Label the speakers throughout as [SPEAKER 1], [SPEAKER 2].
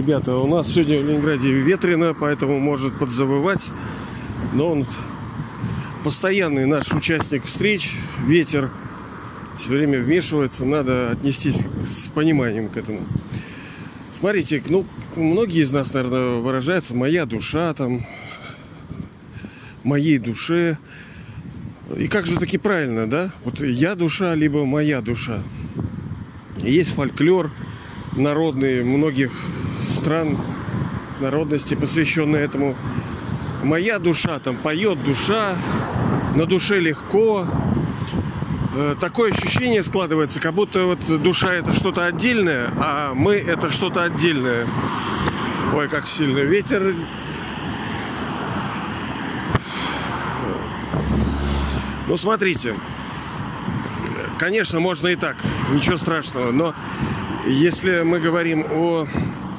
[SPEAKER 1] Ребята, у нас сегодня в Ленинграде ветрено, поэтому может подзавывать. Но он постоянный наш участник встреч, ветер все время вмешивается, надо отнестись с пониманием к этому. Смотрите, ну, многие из нас, наверное, выражаются «моя душа», там, «моей душе». И как же таки правильно, да? Вот «я душа», либо «моя душа». Есть фольклор народный многих стран, народности, посвященный этому. Моя душа, там поет душа, на душе легко. Э, такое ощущение складывается, как будто вот душа это что-то отдельное, а мы это что-то отдельное. Ой, как сильно ветер. Ну, смотрите. Конечно, можно и так. Ничего страшного. Но если мы говорим о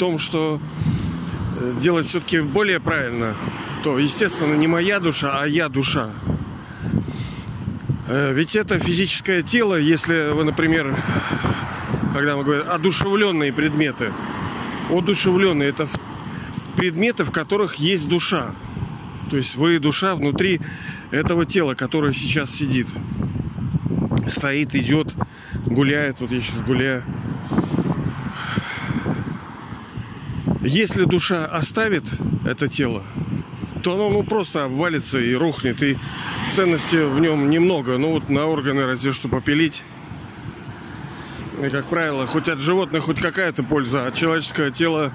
[SPEAKER 1] том, что э, делать все-таки более правильно, то, естественно, не моя душа, а я душа. Э, ведь это физическое тело, если вы, например, когда мы говорим одушевленные предметы, одушевленные это предметы, в которых есть душа. То есть вы душа внутри этого тела, которое сейчас сидит. Стоит, идет, гуляет. Вот я сейчас гуляю. Если душа оставит это тело, то оно ну, просто обвалится и рухнет. И ценности в нем немного. Ну вот на органы разве что попилить. И, как правило, хоть от животных хоть какая-то польза, от человеческого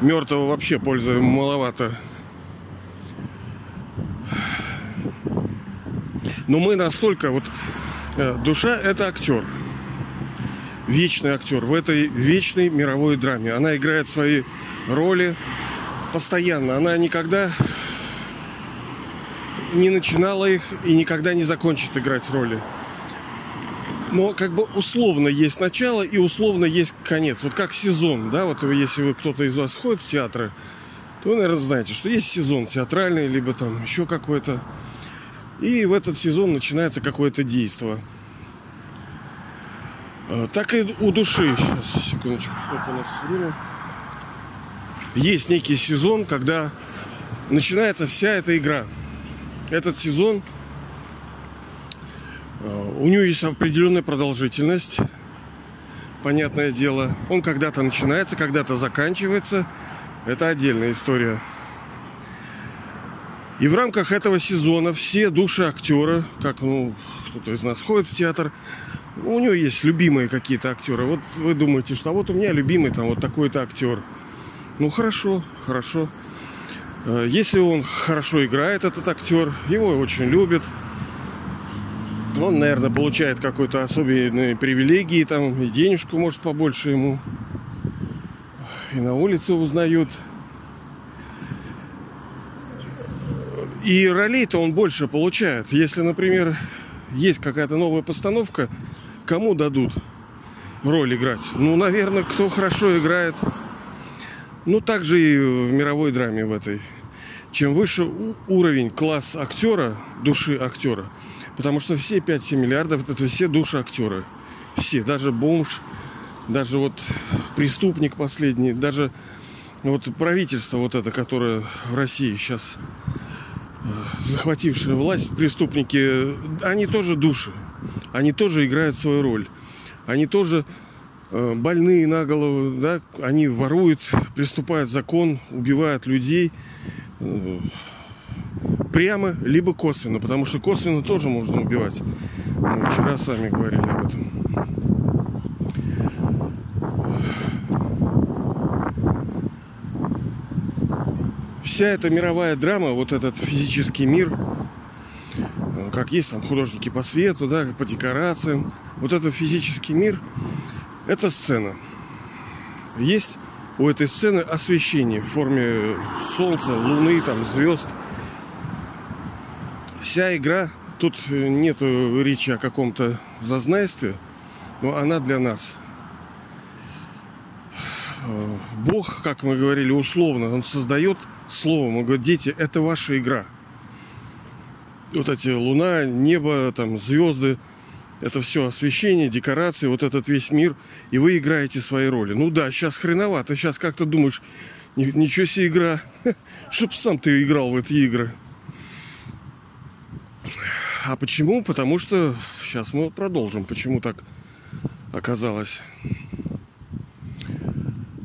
[SPEAKER 1] мертвого вообще пользы маловато. Но мы настолько вот э, душа это актер вечный актер в этой вечной мировой драме. Она играет свои роли постоянно. Она никогда не начинала их и никогда не закончит играть роли. Но как бы условно есть начало и условно есть конец. Вот как сезон, да, вот если вы кто-то из вас ходит в театры, то вы, наверное, знаете, что есть сезон театральный, либо там еще какой-то. И в этот сезон начинается какое-то действие. А, так и у души. Сейчас, секундочку, сколько у нас время. Есть некий сезон, когда начинается вся эта игра. Этот сезон, а, у него есть определенная продолжительность. Понятное дело. Он когда-то начинается, когда-то заканчивается. Это отдельная история. И в рамках этого сезона все души актера, как ну, кто-то из нас ходит в театр, у него есть любимые какие-то актеры. Вот вы думаете, что а вот у меня любимый там вот такой-то актер. Ну хорошо, хорошо. Э, если он хорошо играет, этот актер, его очень любят. Он, наверное, получает какой-то особенные привилегии, там, и денежку, может, побольше ему. И на улице узнают. И ролей-то он больше получает. Если, например, есть какая-то новая постановка, кому дадут роль играть? Ну, наверное, кто хорошо играет. Ну, так же и в мировой драме в этой. Чем выше уровень, класс актера, души актера. Потому что все 5-7 миллиардов это все души актера. Все, даже бомж, даже вот преступник последний, даже вот правительство вот это, которое в России сейчас э, захватившее власть, преступники, они тоже души они тоже играют свою роль. Они тоже э, больные на голову, да, они воруют, приступают закон, убивают людей э, прямо, либо косвенно, потому что косвенно тоже можно убивать. Мы вчера с вами говорили об этом. Вся эта мировая драма, вот этот физический мир, как есть там художники по свету, да, по декорациям. Вот этот физический мир – это сцена. Есть у этой сцены освещение в форме солнца, луны, там, звезд. Вся игра, тут нет речи о каком-то зазнайстве, но она для нас. Бог, как мы говорили, условно, Он создает словом. Он говорит, дети, это ваша игра – вот эти луна, небо, там звезды, это все освещение, декорации, вот этот весь мир, и вы играете свои роли. Ну да, сейчас хреновато, сейчас как-то думаешь, ничего себе игра, чтоб сам ты играл в эти игры. А почему? Потому что сейчас мы продолжим, почему так оказалось.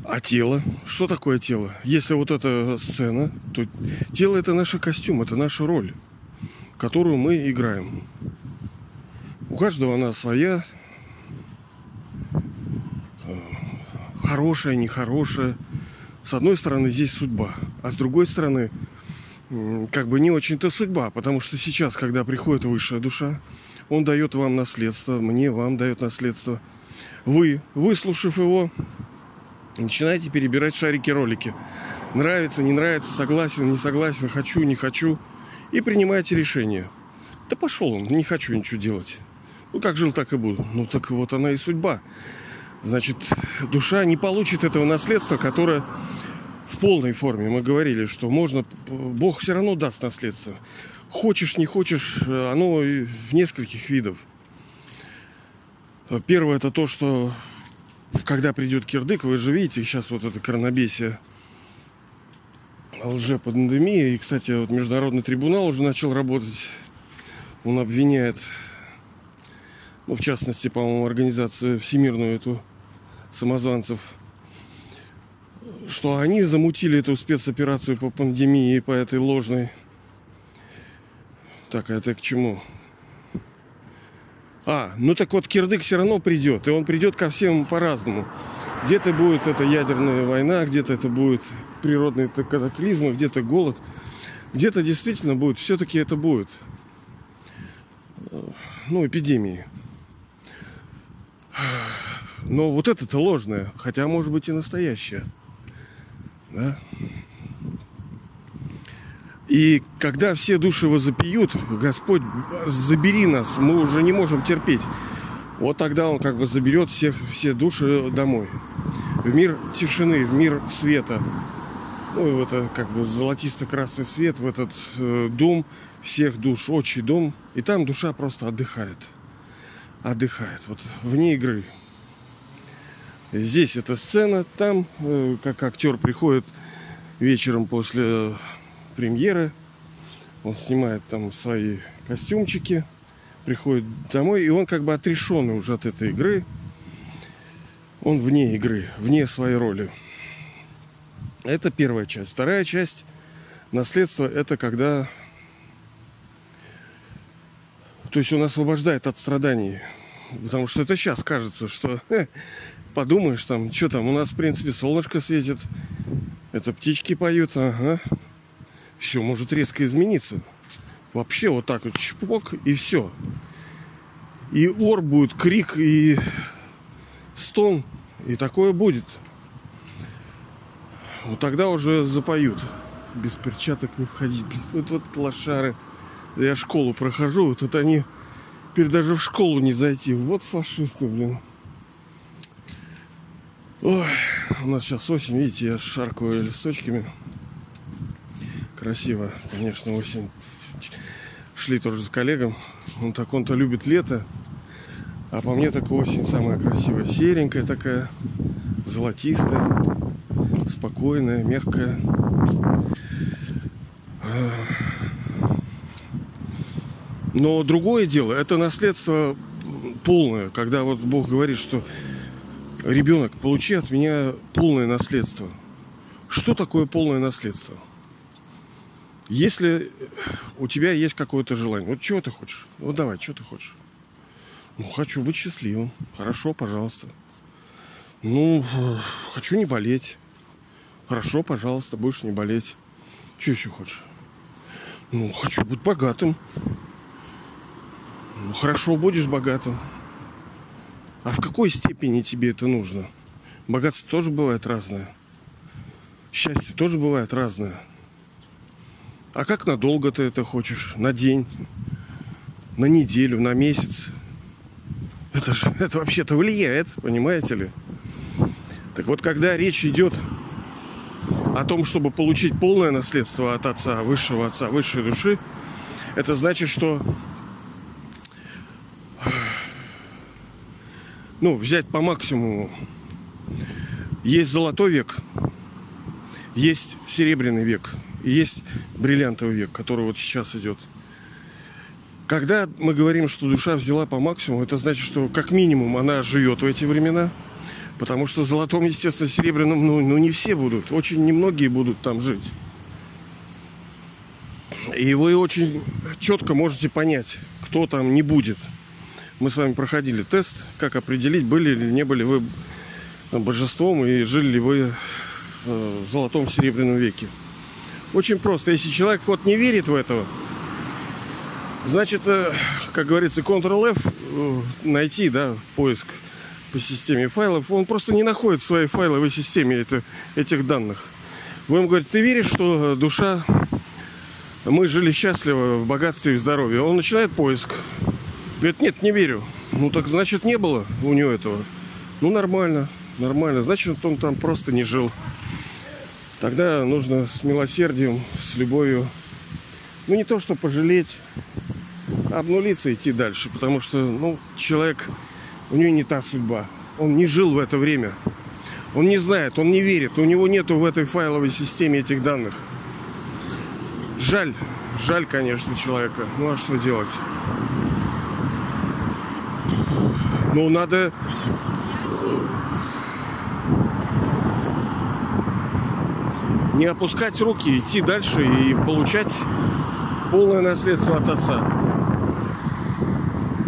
[SPEAKER 1] А тело? Что такое тело? Если вот эта сцена, то тело это наш костюм, это наша роль, которую мы играем. У каждого она своя. Хорошая, нехорошая. С одной стороны, здесь судьба. А с другой стороны, как бы не очень-то судьба. Потому что сейчас, когда приходит высшая душа, он дает вам наследство, мне, вам дает наследство. Вы, выслушав его, начинаете перебирать шарики-ролики. Нравится, не нравится, согласен, не согласен, хочу, не хочу. И принимаете решение. Да пошел он, не хочу ничего делать. Ну, как жил, так и буду. Ну, так вот она и судьба. Значит, душа не получит этого наследства, которое в полной форме. Мы говорили, что можно, Бог все равно даст наследство. Хочешь, не хочешь, оно в нескольких видов. Первое это то, что когда придет кирдык, вы же видите, сейчас вот это коронабесие лжепандемия. И, кстати, вот Международный трибунал уже начал работать. Он обвиняет ну, в частности, по-моему, организацию всемирную эту самозванцев, что они замутили эту спецоперацию по пандемии, по этой ложной. Так, а это к чему? А, ну так вот Кирдык все равно придет, и он придет ко всем по-разному. Где-то будет это ядерная война, где-то это будет природные катаклизмы, где-то голод, где-то действительно будет, все-таки это будет, ну, эпидемии. Но вот это-то ложное, хотя может быть и настоящее. Да? И когда все души возопьют, Господь, забери нас, мы уже не можем терпеть. Вот тогда Он как бы заберет всех, все души домой. В мир тишины, в мир света. Ну, и в это как бы золотисто-красный свет, в этот э, дом всех душ, отчий дом. И там душа просто отдыхает отдыхает. Вот вне игры. Здесь эта сцена, там э, как актер приходит вечером после премьеры, он снимает там свои костюмчики, приходит домой, и он как бы отрешенный уже от этой игры. Он вне игры, вне своей роли. Это первая часть. Вторая часть наследства это когда то есть он освобождает от страданий. Потому что это сейчас кажется, что э, подумаешь там, что там, у нас в принципе солнышко светит, это птички поют, ага. Все может резко измениться. Вообще вот так вот чпок и все. И ор будет, крик и стон. И такое будет. Вот тогда уже запоют. Без перчаток не входить. Вот, вот лошары. Я школу прохожу, вот тут они теперь даже в школу не зайти. Вот фашисты, блин. Ой, у нас сейчас осень, видите, я шаркаю листочками. Красиво, конечно, осень. Шли тоже с коллегом. Он так он-то любит лето. А по мне так осень самая красивая. Серенькая такая, золотистая, спокойная, мягкая. Но другое дело, это наследство полное, когда вот Бог говорит, что ребенок, получи от меня полное наследство. Что такое полное наследство? Если у тебя есть какое-то желание, вот чего ты хочешь? Вот давай, что ты хочешь? Ну, хочу быть счастливым. Хорошо, пожалуйста. Ну, хочу не болеть. Хорошо, пожалуйста, будешь не болеть. Что еще хочешь? Ну, хочу быть богатым. Ну, хорошо, будешь богатым. А в какой степени тебе это нужно? Богатство тоже бывает разное. Счастье тоже бывает разное. А как надолго ты это хочешь? На день? На неделю? На месяц? Это же, это вообще-то влияет, понимаете ли? Так вот, когда речь идет о том, чтобы получить полное наследство от отца, высшего отца, высшей души, это значит, что ну, взять по максимуму. Есть золотой век, есть серебряный век, есть бриллиантовый век, который вот сейчас идет. Когда мы говорим, что душа взяла по максимуму, это значит, что как минимум она живет в эти времена, потому что золотом, естественно, серебряным, ну, ну не все будут, очень немногие будут там жить. И вы очень четко можете понять, кто там не будет. Мы с вами проходили тест, как определить, были или не были вы божеством и жили ли вы э, в золотом серебряном веке. Очень просто. Если человек вот не верит в это, значит, э, как говорится, Ctrl-F э, найти, да, поиск по системе файлов, он просто не находит в своей файловой системе это, этих данных. Вы ему говорите, ты веришь, что душа, мы жили счастливо в богатстве и здоровье? Он начинает поиск. Говорит, нет, не верю. Ну так значит не было у него этого. Ну нормально, нормально. Значит он там просто не жил. Тогда нужно с милосердием, с любовью, ну не то что пожалеть, а обнулиться идти дальше, потому что, ну, человек, у него не та судьба. Он не жил в это время. Он не знает, он не верит, у него нету в этой файловой системе этих данных. Жаль, жаль, конечно, человека. Ну а что делать? Ну, надо не опускать руки, идти дальше и получать полное наследство от отца.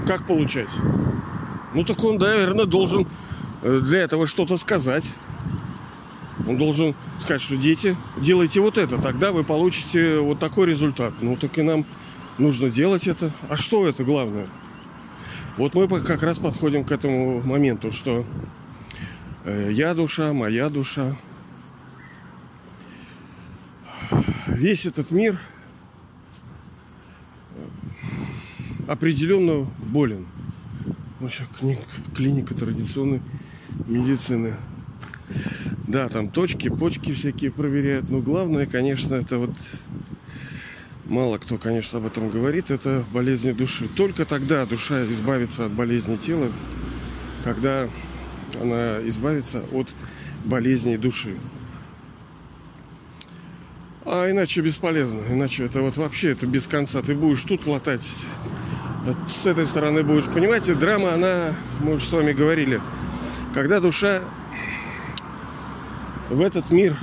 [SPEAKER 1] Как получать? Ну так он, наверное, должен э, для этого что-то сказать. Он должен сказать, что дети, делайте вот это, тогда вы получите вот такой результат. Ну так и нам нужно делать это. А что это главное? Вот мы как раз подходим к этому моменту, что э, я душа, моя душа, весь этот мир э, определенно болен. Вообще клиника, традиционной медицины. Да, там точки, почки всякие проверяют. Но главное, конечно, это вот мало кто, конечно, об этом говорит, это болезни души. Только тогда душа избавится от болезни тела, когда она избавится от болезней души. А иначе бесполезно. Иначе это вот вообще это без конца. Ты будешь тут латать. С этой стороны будешь. Понимаете, драма, она, мы уже с вами говорили, когда душа в этот мир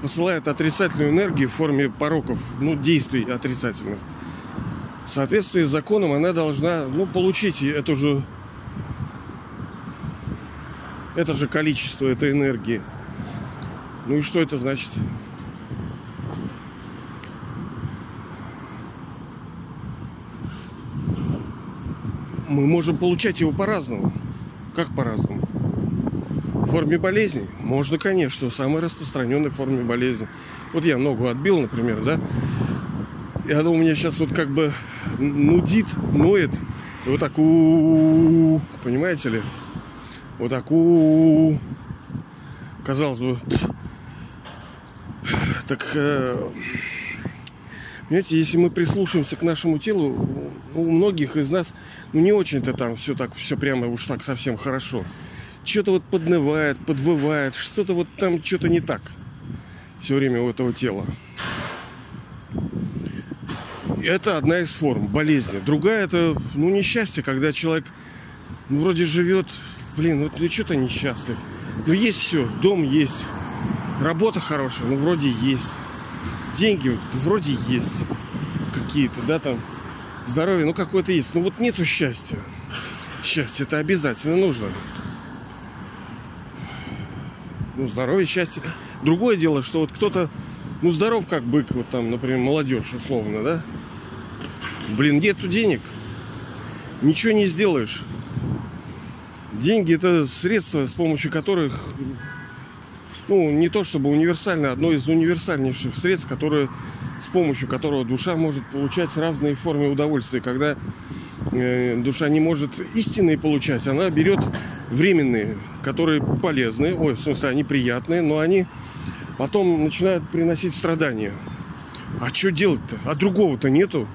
[SPEAKER 1] посылает отрицательную энергию в форме пороков, ну, действий отрицательных. В соответствии с законом она должна, ну, получить эту же это же количество этой энергии. Ну и что это значит? Мы можем получать его по-разному. Как по-разному? В форме болезни? Можно, конечно, самой распространенной форме болезни. Вот я ногу отбил, например, да? И она у меня сейчас вот как бы нудит, ноет. И вот так у, понимаете ли? Вот так у, казалось бы. Так Понимаете, если мы прислушаемся к нашему телу, у многих из нас ну, не очень-то там все так, все прямо уж так совсем хорошо. Что-то вот поднывает, подвывает, что-то вот там что-то не так все время у этого тела. Это одна из форм болезни. Другая это, ну, несчастье, когда человек ну, вроде живет, блин, вот ну что-то несчастлив. Ну, есть все, дом есть, работа хорошая, ну, вроде есть деньги вроде есть какие-то, да, там, здоровье, ну, какое-то есть. Но вот нету счастья. Счастье это обязательно нужно. Ну, здоровье, счастье. Другое дело, что вот кто-то, ну, здоров как бык, вот там, например, молодежь условно, да? Блин, нету денег. Ничего не сделаешь. Деньги это средства, с помощью которых ну, не то чтобы универсальное, одно из универсальнейших средств, которые, с помощью которого душа может получать разные формы удовольствия. Когда э, душа не может истинные получать, она берет временные, которые полезны, ой, в смысле, они приятные, но они потом начинают приносить страдания. А что делать-то? А другого-то нету.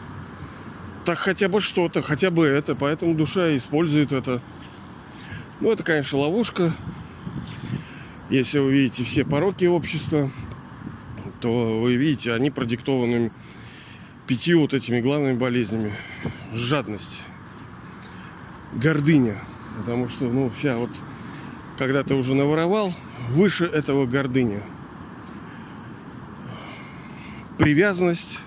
[SPEAKER 1] Так хотя бы что-то, хотя бы это. Поэтому душа использует это. Ну, это, конечно, ловушка. Если вы видите все пороки общества, то вы видите, они продиктованы пятью вот этими главными болезнями. Жадность, гордыня. Потому что, ну, вся вот, когда ты уже наворовал, выше этого гордыня. Привязанность,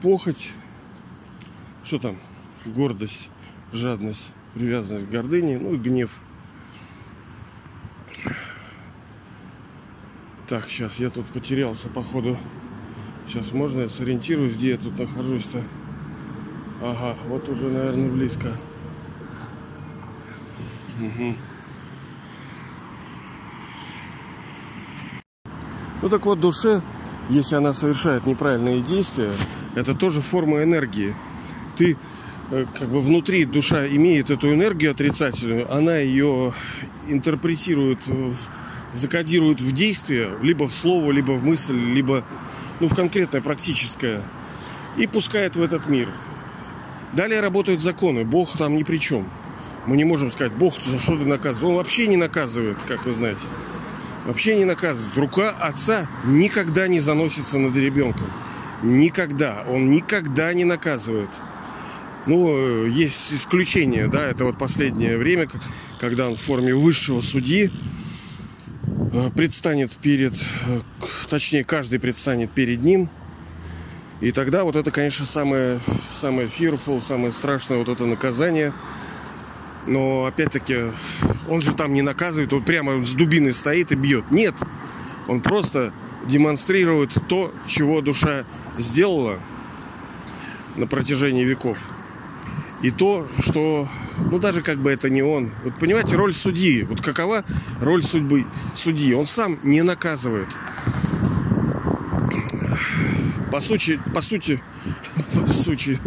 [SPEAKER 1] похоть, что там, гордость, жадность, привязанность к гордыне, ну и гнев – Так, сейчас я тут потерялся, походу. Сейчас можно я сориентируюсь, где я тут нахожусь-то. Ага, вот уже, наверное, близко. Угу. Ну так вот, душе, если она совершает неправильные действия, это тоже форма энергии. Ты э, как бы внутри душа имеет эту энергию отрицательную, она ее интерпретирует в закодируют в действие, либо в слово, либо в мысль, либо ну, в конкретное практическое, и пускает в этот мир. Далее работают законы. Бог там ни при чем. Мы не можем сказать, Бог за что ты наказывает. Он вообще не наказывает, как вы знаете. Вообще не наказывает. Рука отца никогда не заносится над ребенком. Никогда. Он никогда не наказывает. Ну, есть исключения, да, это вот последнее время, когда он в форме высшего судьи, Э, предстанет перед, э, точнее, каждый предстанет перед ним. И тогда вот это, конечно, самое, самое fearful, самое страшное вот это наказание. Но, опять-таки, он же там не наказывает, он прямо с дубиной стоит и бьет. Нет, он просто демонстрирует то, чего душа сделала на протяжении веков. И то, что ну даже как бы это не он. Вот понимаете, роль судьи. Вот какова роль судьбы судьи? Он сам не наказывает. По сути, по сути, по сути,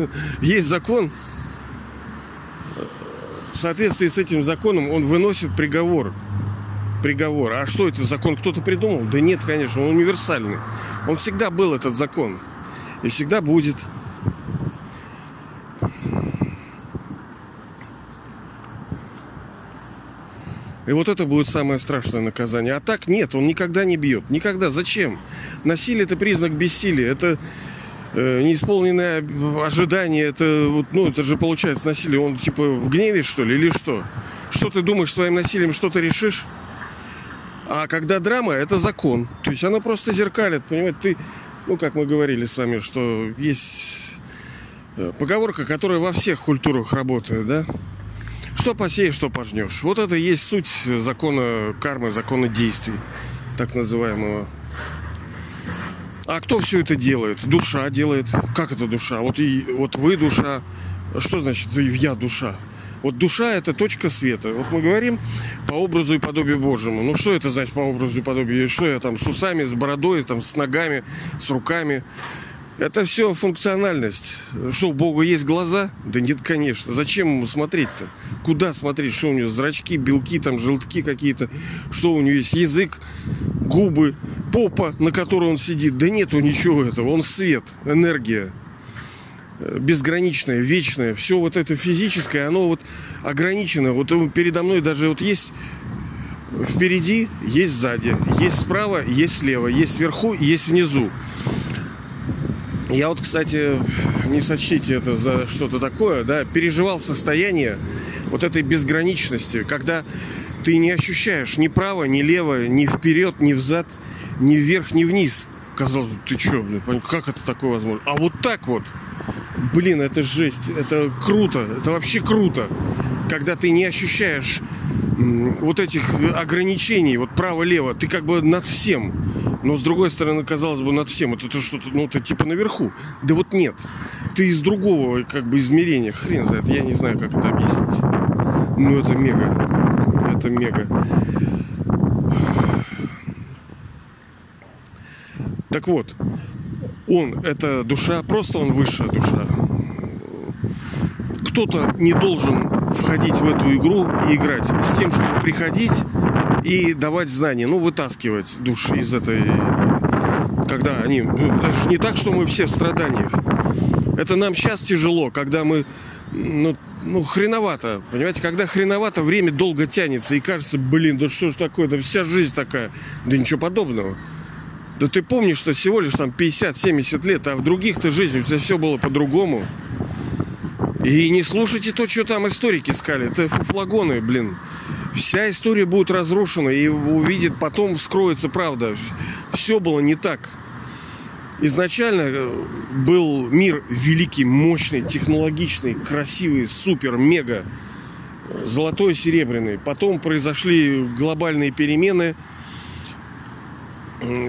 [SPEAKER 1] есть закон. В соответствии с этим законом он выносит приговор. Приговор. А что это закон кто-то придумал? Да нет, конечно, он универсальный. Он всегда был этот закон. И всегда будет. И вот это будет самое страшное наказание. А так нет, он никогда не бьет. Никогда. Зачем? Насилие это признак бессилия. Это э, неисполненное ожидание. Это, вот, ну, это же получается насилие. Он типа в гневе, что ли, или что? Что ты думаешь своим насилием, что ты решишь? А когда драма, это закон. То есть она просто зеркалит, понимаете? Ты, ну, как мы говорили с вами, что есть э, поговорка, которая во всех культурах работает, да? Что посеешь, что пожнешь. Вот это и есть суть закона кармы, закона действий, так называемого. А кто все это делает? Душа делает. Как это душа? Вот, и, вот вы душа. Что значит я душа? Вот душа это точка света. Вот мы говорим по образу и подобию Божьему. Ну что это значит по образу и подобию? Что я там с усами, с бородой, там, с ногами, с руками? Это все функциональность. Что, у Бога есть глаза? Да нет, конечно. Зачем ему смотреть-то? Куда смотреть? Что у него зрачки, белки, там желтки какие-то? Что у него есть? Язык, губы, попа, на которой он сидит? Да нету ничего этого. Он свет, энергия безграничное, вечное. Все вот это физическое, оно вот ограничено. Вот передо мной даже вот есть впереди, есть сзади, есть справа, есть слева, есть сверху, есть внизу. Я вот, кстати, не сочтите это за что-то такое, да, переживал состояние вот этой безграничности, когда ты не ощущаешь ни право, ни лево, ни вперед, ни взад, ни вверх, ни вниз. Казалось бы, ты что, блин, как это такое возможно? А вот так вот, блин, это жесть, это круто, это вообще круто, когда ты не ощущаешь вот этих ограничений, вот право-лево, ты как бы над всем. Но с другой стороны, казалось бы, над всем. Это что-то, ну, это типа наверху. Да вот нет. Ты из другого как бы измерения. Хрен знает, я не знаю, как это объяснить. Ну, это мега. Это мега. Так вот, он, это душа, просто он высшая душа. Кто-то не должен входить в эту игру и играть с тем, чтобы приходить и давать знания, ну, вытаскивать души из этой... Когда они... Ну, это же не так, что мы все в страданиях. Это нам сейчас тяжело, когда мы ну, ну, хреновато. Понимаете, когда хреновато, время долго тянется. И кажется, блин, да что ж такое, да вся жизнь такая. Да ничего подобного. Да ты помнишь, что всего лишь там 50-70 лет, а в других-то жизнях все было по-другому. И не слушайте то, что там историки сказали. Это фуфлагоны, блин. Вся история будет разрушена, и увидит, потом вскроется правда. Все было не так. Изначально э, был мир великий, мощный, технологичный, красивый, супер, мега, золотой, серебряный. Потом произошли глобальные перемены,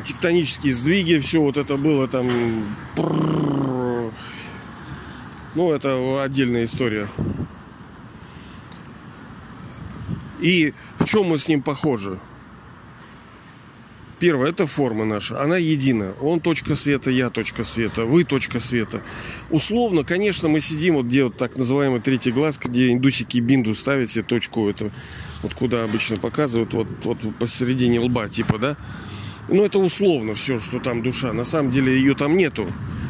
[SPEAKER 1] тектонические сдвиги, все вот это было там ну, это отдельная история. И в чем мы с ним похожи? Первое, это форма наша. Она едина. Он точка света, я точка света, вы точка света. Условно, конечно, мы сидим вот где вот так называемый третий глаз, где индусики бинду ставят себе точку, это вот куда обычно показывают, вот, вот посередине лба, типа, да? Ну, это условно все, что там душа. На самом деле ее там нету,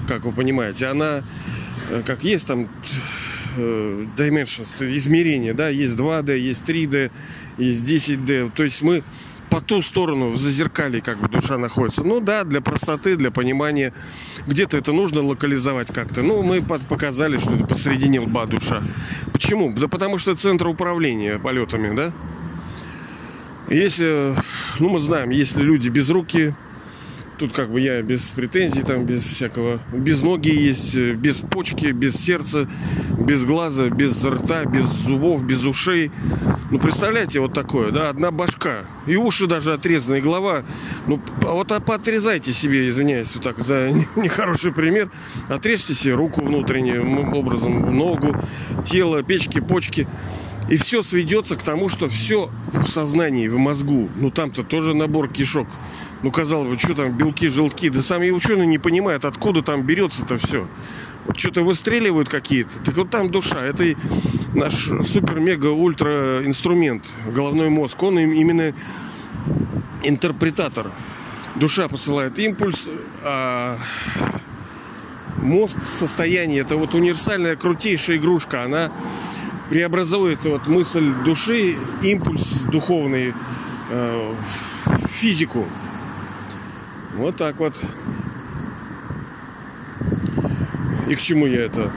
[SPEAKER 1] как вы понимаете. Она Э, как есть там э, dimensions, измерения, да, есть 2D, есть 3D, есть 10D. То есть мы по ту сторону в зазеркале как бы душа находится. Ну да, для простоты, для понимания. Где-то это нужно локализовать как-то. Ну, мы показали, что это посередине лба душа. Почему? Да потому что центр управления полетами, да? Если, ну мы знаем, если люди без руки, Тут как бы я без претензий, там без всякого, без ноги есть, э, без почки, без сердца, без глаза, без рта, без зубов, без ушей. Ну, представляете, вот такое, да, одна башка. И уши даже отрезаны, и голова. Ну, а вот а поотрезайте себе, извиняюсь, вот так за нехороший пример. Отрежьте себе руку внутренним образом, ногу, тело, печки, почки. И все сведется к тому, что все в сознании, в мозгу. Ну там-то тоже набор кишок. Ну, казалось бы, что там белки, желтки. Да сами ученые не понимают, откуда там берется-то все. Вот что-то выстреливают какие-то. Так вот там душа. Это наш супер-мега-ультра инструмент. Головной мозг. Он именно интерпретатор. Душа посылает импульс, а мозг в состоянии, это вот универсальная крутейшая игрушка, она преобразует вот мысль души, импульс духовный э, в физику. Вот так вот. И к чему я это?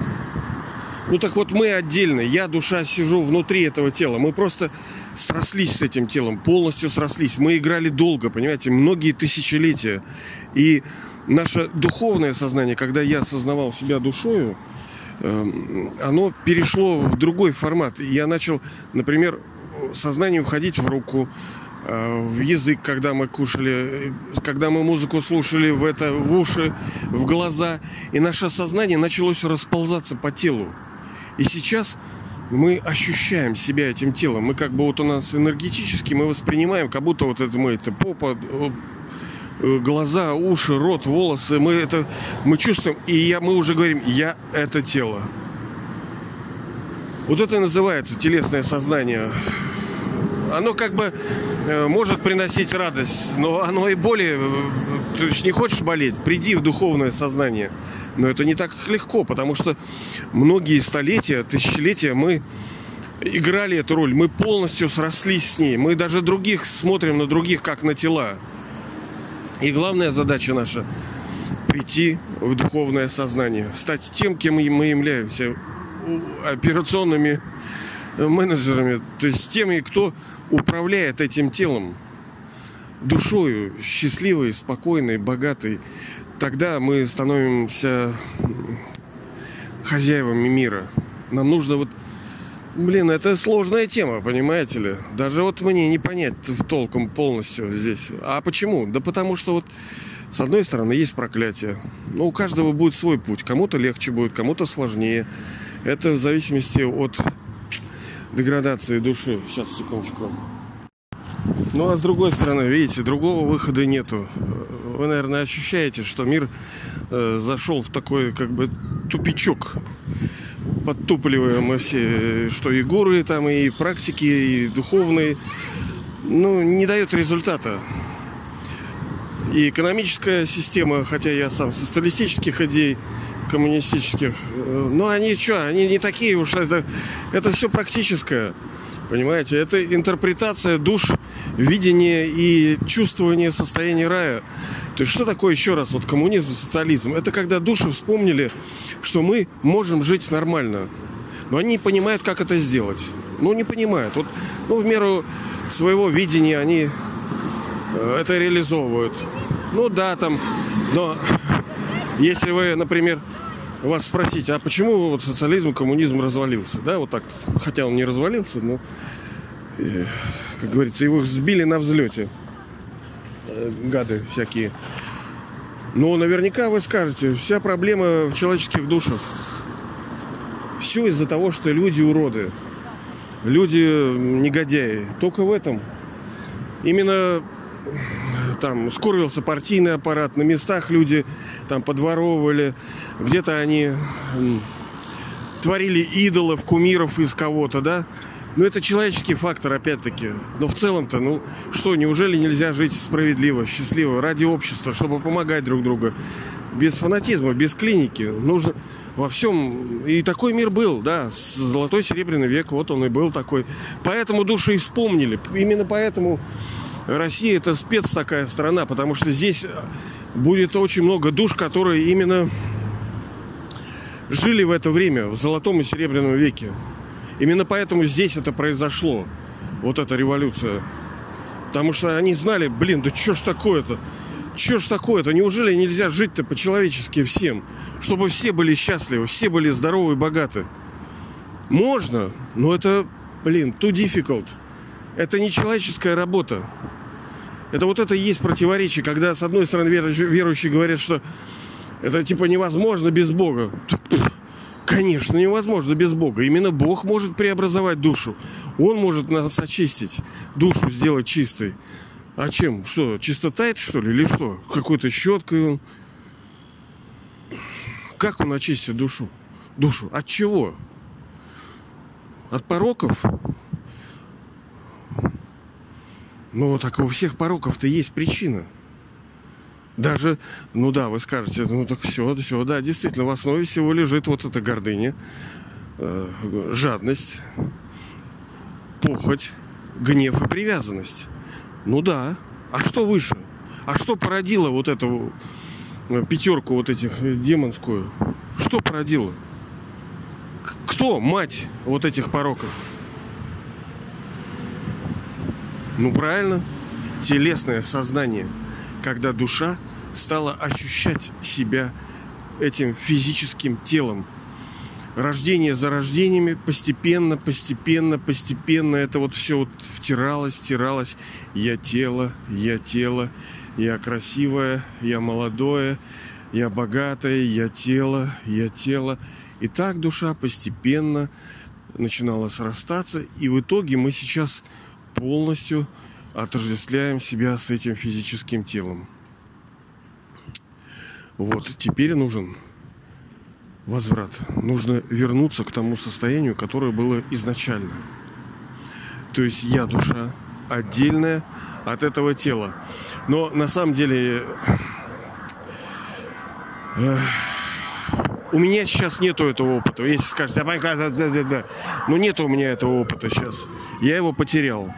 [SPEAKER 1] Ну так вот мы отдельно, я, душа, сижу внутри этого тела. Мы просто срослись с этим телом, полностью срослись. Мы играли долго, понимаете, многие тысячелетия. И наше духовное сознание, когда я осознавал себя душою, эм, оно перешло в другой формат. Я начал, например, сознание входить в руку, в язык, когда мы кушали, когда мы музыку слушали в это, в уши, в глаза. И наше сознание началось расползаться по телу. И сейчас мы ощущаем себя этим телом. Мы как бы вот у нас энергетически мы воспринимаем, как будто вот это мы это попа, э, глаза, уши, рот, волосы. Мы это мы чувствуем. И я, мы уже говорим, я это тело. Вот это называется телесное сознание. Оно как бы Э, может приносить радость, но оно и более... Э, ты же не хочешь болеть? Приди в духовное сознание. Но это не так легко, потому что многие столетия, тысячелетия мы играли эту роль. Мы полностью срослись с ней. Мы даже других смотрим на других, как на тела. И главная задача наша – прийти в духовное сознание, стать тем, кем мы являемся, операционными менеджерами, то есть теми, кто управляет этим телом, душою, счастливой, спокойной, богатой, тогда мы становимся хозяевами мира. Нам нужно вот... Блин, это сложная тема, понимаете ли? Даже вот мне не понять толком полностью здесь. А почему? Да потому что вот с одной стороны есть проклятие. Но у каждого будет свой путь. Кому-то легче будет, кому-то сложнее. Это в зависимости от деградации души. Сейчас, секундочку. Ну, а с другой стороны, видите, другого выхода нету. Вы, наверное, ощущаете, что мир э, зашел в такой, как бы, тупичок. Подтупливаем мы все, что и гуры там, и практики, и духовные. Ну, не дает результата. И экономическая система, хотя я сам социалистических идей, коммунистических. Э, но они что, они не такие уж. Это, это все практическое. Понимаете, это интерпретация душ, видение и чувствование состояния рая. То есть что такое еще раз вот коммунизм, социализм? Это когда души вспомнили, что мы можем жить нормально. Но они не понимают, как это сделать. Ну, не понимают. Вот, ну, в меру своего видения они э, это реализовывают. Ну да, там, но если вы, например, вас спросить, а почему вот социализм, коммунизм развалился, да, вот так, хотя он не развалился, но, э, как говорится, его сбили на взлете, э, гады всякие. Но наверняка вы скажете, вся проблема в человеческих душах. Все из-за того, что люди уроды, люди негодяи. Только в этом. Именно там скурился партийный аппарат, на местах люди там подворовывали, где-то они творили идолов, кумиров из кого-то, да. Но это человеческий фактор, опять-таки. Но в целом-то, ну что, неужели нельзя жить справедливо, счастливо, ради общества, чтобы помогать друг другу? Без фанатизма, без клиники. Нужно во всем. И такой мир был, да. Золотой серебряный век, вот он и был такой. Поэтому души и вспомнили. Именно поэтому Россия это спец такая страна, потому что здесь будет очень много душ, которые именно жили в это время, в золотом и серебряном веке. Именно поэтому здесь это произошло, вот эта революция. Потому что они знали, блин, да что ж такое-то? Что ж такое-то? Неужели нельзя жить-то по-человечески всем? Чтобы все были счастливы, все были здоровы и богаты. Можно, но это, блин, too difficult. Это не человеческая работа. Это вот это и есть противоречие, когда с одной стороны верующие говорят, что это типа невозможно без Бога. Конечно, невозможно без Бога. Именно Бог может преобразовать душу. Он может нас очистить, душу сделать чистой. А чем? Что, чистота это что ли? Или что? Какой-то щеткой он? Как он очистит душу? Душу. От чего? От пороков? Ну, так у всех пороков-то есть причина. Даже, ну да, вы скажете, ну так все, все, да, действительно, в основе всего лежит вот эта гордыня, э, жадность, похоть, гнев и привязанность. Ну да, а что выше? А что породило вот эту э, пятерку вот этих э, демонскую? Что породило? Кто мать вот этих пороков? Ну правильно, телесное сознание, когда душа стала ощущать себя этим физическим телом. Рождение за рождениями постепенно, постепенно, постепенно это вот все вот втиралось, втиралось. Я тело, я тело, я красивое, я молодое, я богатое, я тело, я тело. И так душа постепенно начинала срастаться. И в итоге мы сейчас полностью отождествляем себя с этим физическим телом. Вот, теперь нужен возврат. Нужно вернуться к тому состоянию, которое было изначально. То есть я душа отдельная от этого тела. Но на самом деле э, у меня сейчас нету этого опыта. Если скажете, а да, да, да, да. Но ну, нету у меня этого опыта сейчас. Я его потерял.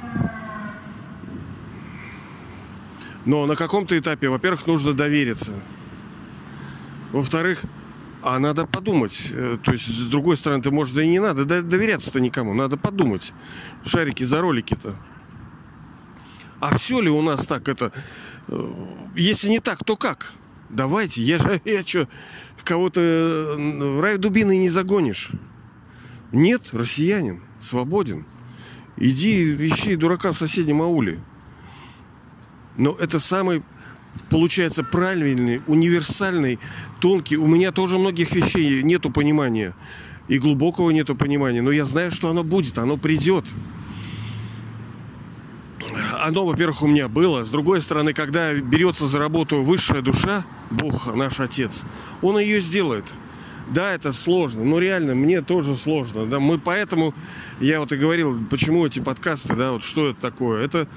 [SPEAKER 1] Но на каком-то этапе, во-первых, нужно довериться. Во-вторых, а надо подумать. Э, то есть, с другой стороны, ты, может, и не надо доверяться-то никому. Надо подумать. Шарики за ролики-то. А все ли у нас так это... Э, если не так, то как? Давайте, я же, я что, кого-то э, в рай дубины не загонишь. Нет, россиянин, свободен. Иди ищи дурака в соседнем ауле. Но это самый, получается, правильный, универсальный, тонкий. У меня тоже многих вещей нету понимания. И глубокого нету понимания. Но я знаю, что оно будет, оно придет оно, во-первых, у меня было. С другой стороны, когда берется за работу высшая душа, Бог, наш Отец, Он ее сделает. Да, это сложно, но реально мне тоже сложно. Да, мы поэтому, я вот и говорил, почему эти подкасты, да, вот что это такое? Это,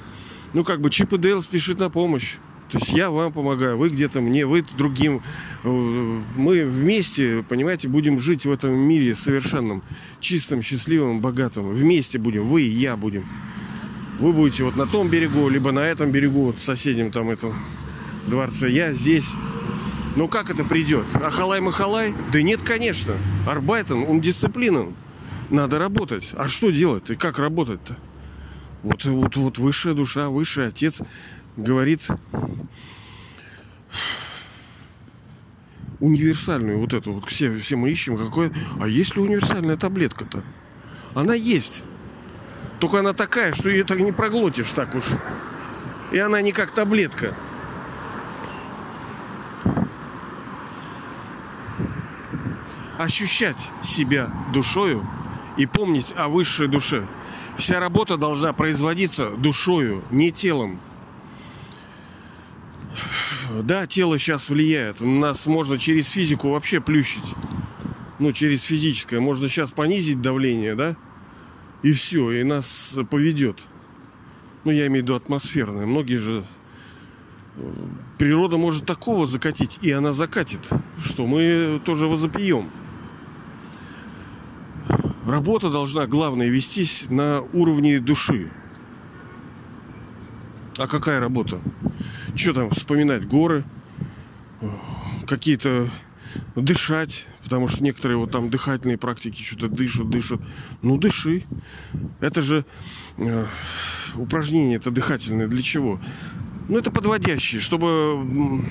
[SPEAKER 1] ну, как бы Чип и Дейл спешит на помощь. То есть я вам помогаю, вы где-то мне, вы другим. Э, мы вместе, понимаете, будем жить в этом мире совершенном, чистым, счастливым, богатым. Вместе будем, вы и я будем. Вы будете вот на том берегу, либо на этом берегу, вот соседнем там этом дворце. Я здесь. Но как это придет? Ахалай-махалай? Да нет, конечно. Арбайтен, он дисциплинан. Надо работать. А что делать? И как работать-то? Вот, вот, вот высшая душа, высший отец говорит универсальную вот эту вот все, все мы ищем какое а есть ли универсальная таблетка-то она есть только она такая что ее так не проглотишь так уж и она не как таблетка ощущать себя душою и помнить о высшей душе вся работа должна производиться душою не телом да, тело сейчас влияет. Нас можно через физику вообще плющить. Ну, через физическое. Можно сейчас понизить давление, да? И все, и нас поведет. Ну, я имею в виду атмосферное. Многие же... Э, природа может такого закатить, и она закатит, что мы тоже возопьем. Работа должна, главное, вестись на уровне души. А какая работа? Что там вспоминать? Горы, какие-то дышать, потому что некоторые вот там дыхательные практики что-то дышат, дышат. Ну, дыши. Это же э, упражнение, это дыхательное. Для чего? Ну, это подводящие, чтобы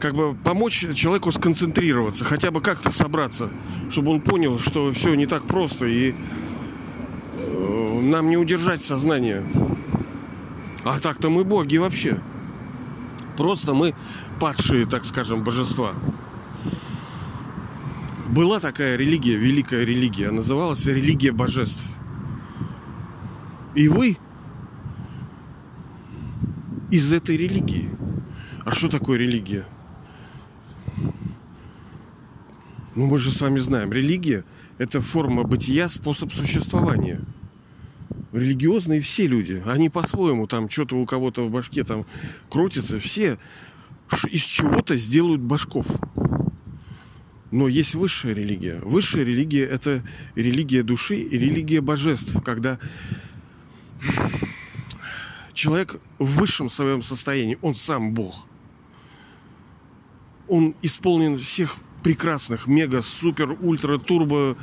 [SPEAKER 1] как бы помочь человеку сконцентрироваться, хотя бы как-то собраться, чтобы он понял, что все не так просто, и э, нам не удержать сознание. А так-то мы боги вообще. Просто мы падшие, так скажем, божества. Была такая религия, великая религия, называлась религия божеств. И вы из этой религии. А что такое религия? Ну, мы же с вами знаем, религия – это форма бытия, способ существования – религиозные все люди. Они по-своему там что-то у кого-то в башке там крутится. Все из чего-то сделают башков. Но есть высшая религия. Высшая религия – это религия души и религия божеств, когда человек в высшем своем состоянии, он сам Бог. Он исполнен всех прекрасных, мега, супер, ультра, турбо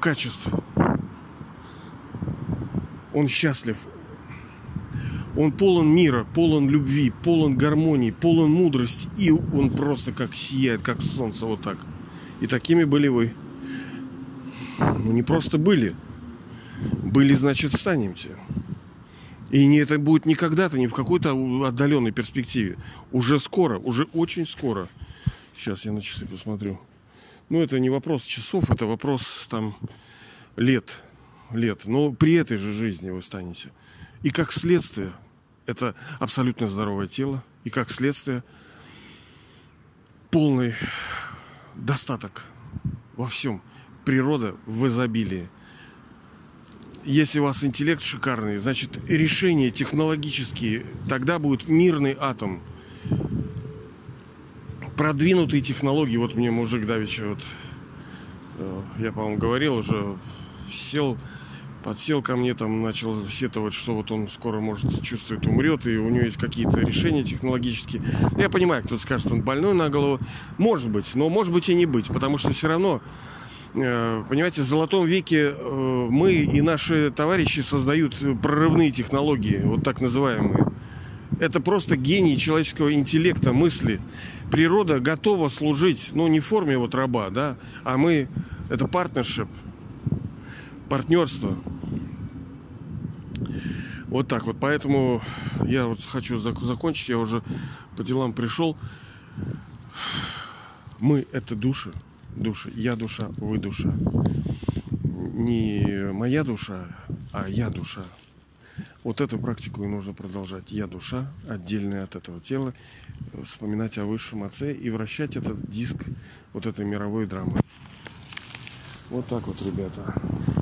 [SPEAKER 1] качеств он счастлив. Он полон мира, полон любви, полон гармонии, полон мудрости. И он просто как сияет, как солнце, вот так. И такими были вы. Ну, не просто были. Были, значит, станемте. И не это будет не когда-то, не в какой-то отдаленной перспективе. Уже скоро, уже очень скоро. Сейчас я на часы посмотрю. Ну, это не вопрос часов, это вопрос там лет лет, но при этой же жизни вы станете. И как следствие, это абсолютно здоровое тело, и как следствие полный достаток во всем. Природа в изобилии. Если у вас интеллект шикарный, значит решения технологические, тогда будет мирный атом. Продвинутые технологии, вот мне мужик давеча, вот, э, я, по-моему, говорил уже, сел подсел ко мне, там начал сетовать, что вот он скоро, может, чувствует, умрет, и у него есть какие-то решения технологические. Я понимаю, кто-то скажет, он больной на голову. Может быть, но может быть и не быть, потому что все равно, э, понимаете, в золотом веке э, мы и наши товарищи создают прорывные технологии, вот так называемые. Это просто гений человеческого интеллекта, мысли. Природа готова служить, ну, не в форме вот раба, да, а мы, это партнершип, партнерство. Вот так вот. Поэтому я вот хочу закончить. Я уже по делам пришел. Мы это души. Души. Я душа, вы душа. Не моя душа, а я душа. Вот эту практику и нужно продолжать. Я душа, отдельная от этого тела, вспоминать о высшем отце и вращать этот диск вот этой мировой драмы. Вот так вот, ребята.